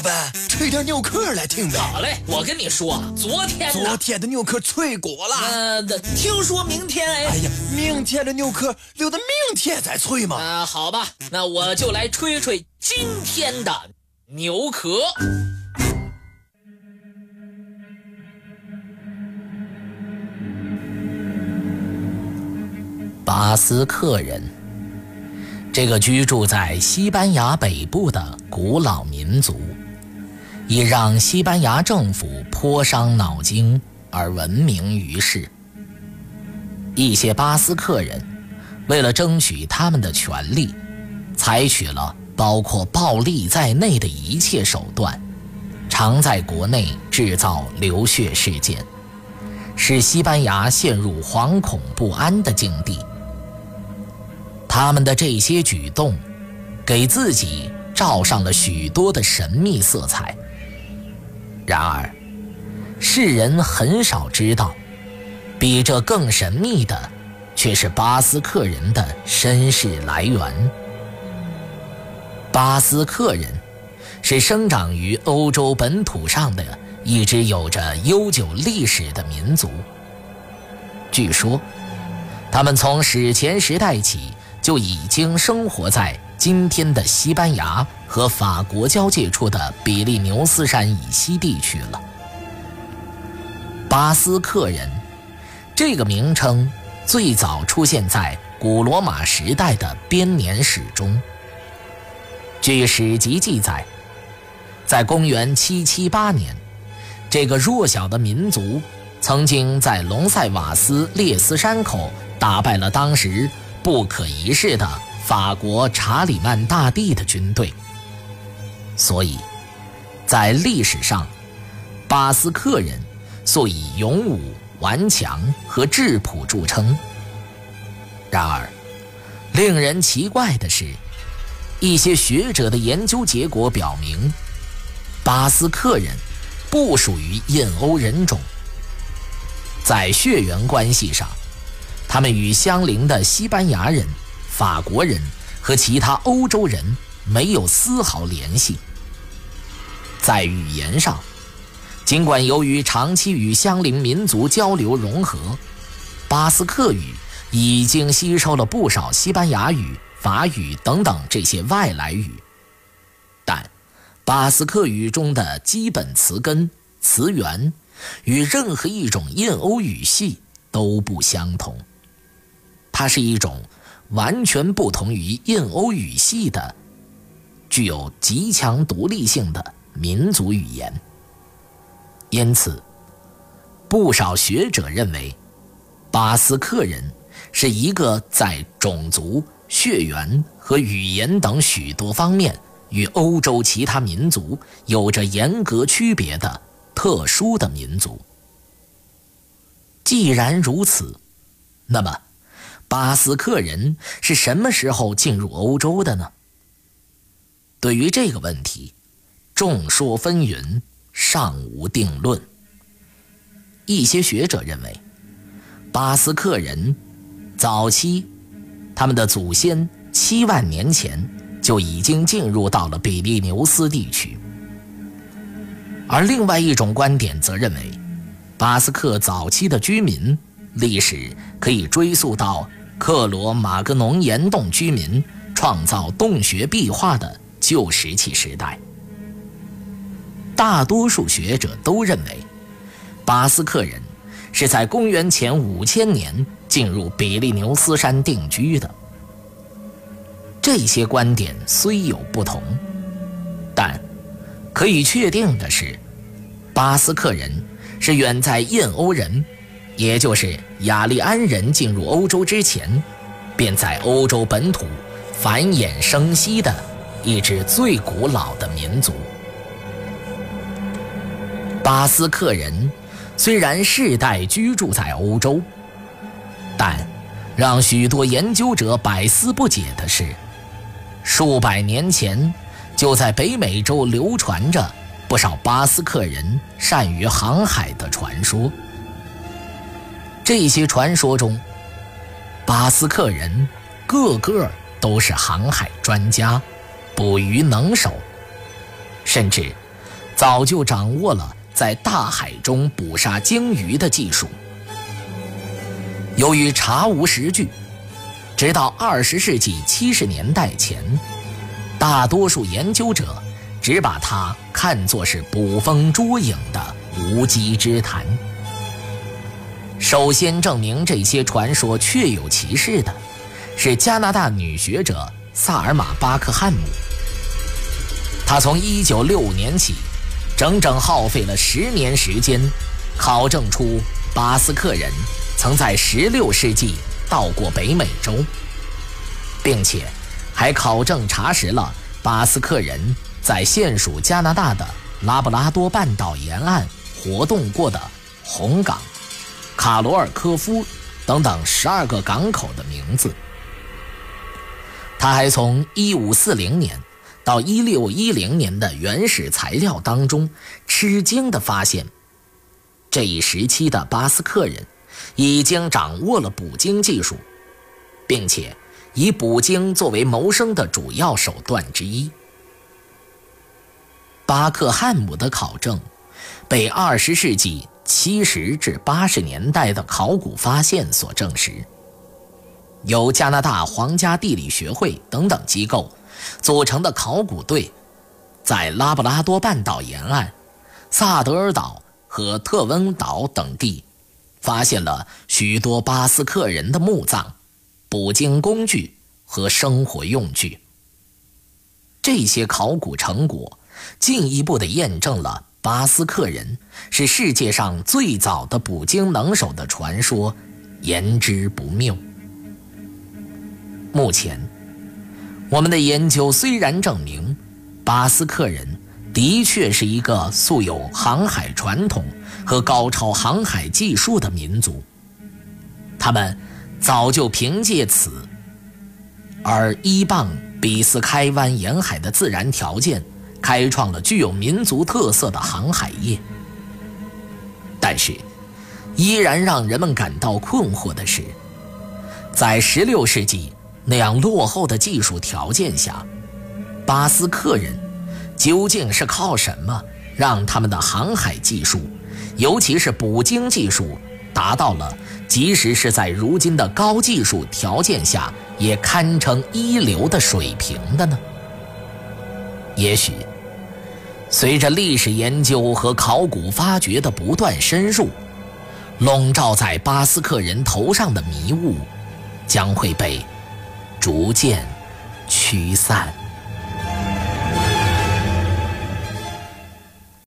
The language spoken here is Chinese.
老板，吹点牛壳来听呗。好嘞，我跟你说，昨天昨天的牛壳脆过了。呃，听说明天哎。哎呀，明天的牛壳留到明天再吹嘛。啊，好吧，那我就来吹吹今天的牛壳。巴斯克人，这个居住在西班牙北部的古老民族，已让西班牙政府颇伤脑筋而闻名于世。一些巴斯克人为了争取他们的权利，采取了包括暴力在内的一切手段，常在国内制造流血事件，使西班牙陷入惶恐不安的境地。他们的这些举动，给自己罩上了许多的神秘色彩。然而，世人很少知道，比这更神秘的，却是巴斯克人的身世来源。巴斯克人，是生长于欧洲本土上的一支有着悠久历史的民族。据说，他们从史前时代起。就已经生活在今天的西班牙和法国交界处的比利牛斯山以西地区了。巴斯克人这个名称最早出现在古罗马时代的编年史中。据史籍记载，在公元778年，这个弱小的民族曾经在隆塞瓦斯列斯山口打败了当时。不可一世的法国查理曼大帝的军队，所以，在历史上，巴斯克人素以勇武、顽强和质朴著称。然而，令人奇怪的是，一些学者的研究结果表明，巴斯克人不属于印欧人种，在血缘关系上。他们与相邻的西班牙人、法国人和其他欧洲人没有丝毫联系。在语言上，尽管由于长期与相邻民族交流融合，巴斯克语已经吸收了不少西班牙语、法语等等这些外来语，但巴斯克语中的基本词根、词源与任何一种印欧语系都不相同。它是一种完全不同于印欧语系的、具有极强独立性的民族语言。因此，不少学者认为，巴斯克人是一个在种族、血缘和语言等许多方面与欧洲其他民族有着严格区别的特殊的民族。既然如此，那么。巴斯克人是什么时候进入欧洲的呢？对于这个问题，众说纷纭，尚无定论。一些学者认为，巴斯克人早期他们的祖先七万年前就已经进入到了比利牛斯地区，而另外一种观点则认为，巴斯克早期的居民历史可以追溯到。克罗马格农岩洞居民创造洞穴壁画的旧石器时代，大多数学者都认为，巴斯克人是在公元前五千年进入比利牛斯山定居的。这些观点虽有不同，但可以确定的是，巴斯克人是远在印欧人。也就是雅利安人进入欧洲之前，便在欧洲本土繁衍生息的一支最古老的民族。巴斯克人虽然世代居住在欧洲，但让许多研究者百思不解的是，数百年前就在北美洲流传着不少巴斯克人善于航海的传说。这些传说中，巴斯克人个个都是航海专家、捕鱼能手，甚至早就掌握了在大海中捕杀鲸鱼的技术。由于查无实据，直到二十世纪七十年代前，大多数研究者只把它看作是捕风捉影的无稽之谈。首先证明这些传说确有其事的，是加拿大女学者萨尔玛·巴克汉姆。她从1965年起，整整耗费了十年时间，考证出巴斯克人曾在16世纪到过北美洲，并且还考证查实了巴斯克人在现属加拿大的拉布拉多半岛沿岸活动过的红港。卡罗尔科夫等等十二个港口的名字。他还从1540年到1610年的原始材料当中，吃惊地发现，这一时期的巴斯克人已经掌握了捕鲸技术，并且以捕鲸作为谋生的主要手段之一。巴克汉姆的考证被20世纪。七十至八十年代的考古发现所证实，由加拿大皇家地理学会等等机构组成的考古队，在拉布拉多半岛沿岸、萨德尔岛和特温岛等地，发现了许多巴斯克人的墓葬、捕鲸工具和生活用具。这些考古成果进一步的验证了。巴斯克人是世界上最早的捕鲸能手的传说，言之不谬。目前，我们的研究虽然证明，巴斯克人的确是一个素有航海传统和高超航海技术的民族，他们早就凭借此而依傍比斯开湾沿海的自然条件。开创了具有民族特色的航海业，但是，依然让人们感到困惑的是，在16世纪那样落后的技术条件下，巴斯克人究竟是靠什么让他们的航海技术，尤其是捕鲸技术，达到了即使是在如今的高技术条件下也堪称一流的水平的呢？也许。随着历史研究和考古发掘的不断深入，笼罩在巴斯克人头上的迷雾将会被逐渐驱散。